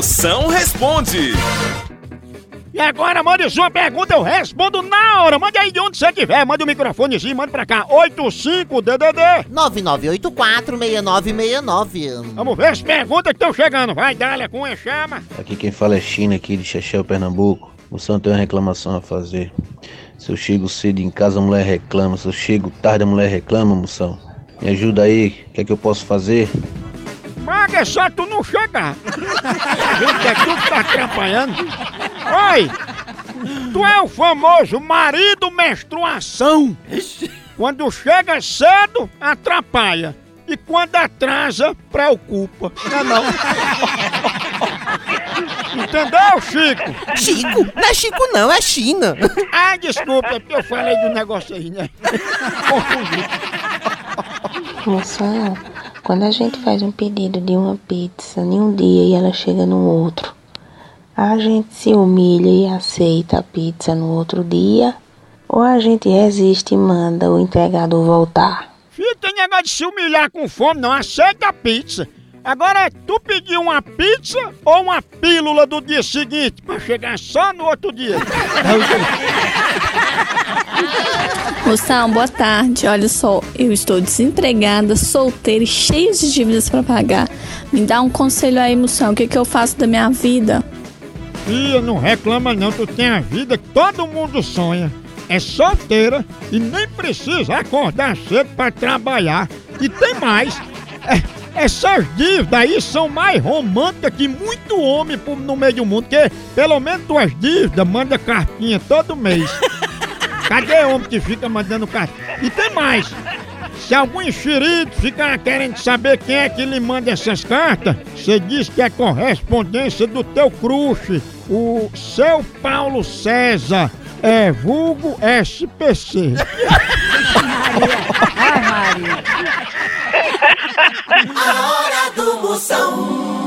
Moção responde. E agora mande sua pergunta, eu respondo na hora. Mande aí de onde você estiver, mande o microfonezinho, mande pra cá. 85DDD. 99846969. Vamos ver as perguntas que estão chegando. Vai, Dália, com a chama. Aqui quem fala é China, aqui de Chechel, Pernambuco. Moção tem uma reclamação a fazer. Se eu chego cedo em casa, a mulher reclama. Se eu chego tarde, a mulher reclama, moção. Me ajuda aí, o que é que eu posso fazer? Maga, é só tu não chegar. A gente é tu que tá atrapalhando. Oi! Tu é o famoso marido menstruação. Quando chega cedo, atrapalha. E quando atrasa, preocupa. Não é não? Entendeu, Chico? Chico? Não é Chico não, é China. Ah, desculpa, é porque eu falei do negócio aí, né? Confundi. Moção, quando a gente faz um pedido de uma pizza em um dia e ela chega no outro, a gente se humilha e aceita a pizza no outro dia? Ou a gente resiste e manda o entregador voltar? Filho, tem negócio de se humilhar com fome, não. Aceita a pizza. Agora, tu pediu uma pizza ou uma pílula do dia seguinte pra chegar só no outro dia? Moção, boa tarde. Olha só, eu estou desempregada, solteira e cheia de dívidas para pagar. Me dá um conselho aí, moção. O que, que eu faço da minha vida? Filha, não reclama não. Tu tem a vida que todo mundo sonha. É solteira e nem precisa acordar cedo pra trabalhar. E tem mais. É, essas dívidas aí são mais românticas que muito homem no meio do mundo. Porque pelo menos tuas dívidas manda cartinha todo mês. Cadê homem que fica mandando carta? E tem mais. Se algum enxerido ficar querendo saber quem é que lhe manda essas cartas, você diz que é correspondência do teu crush, o seu Paulo César, é vulgo SPC. A hora do Moção.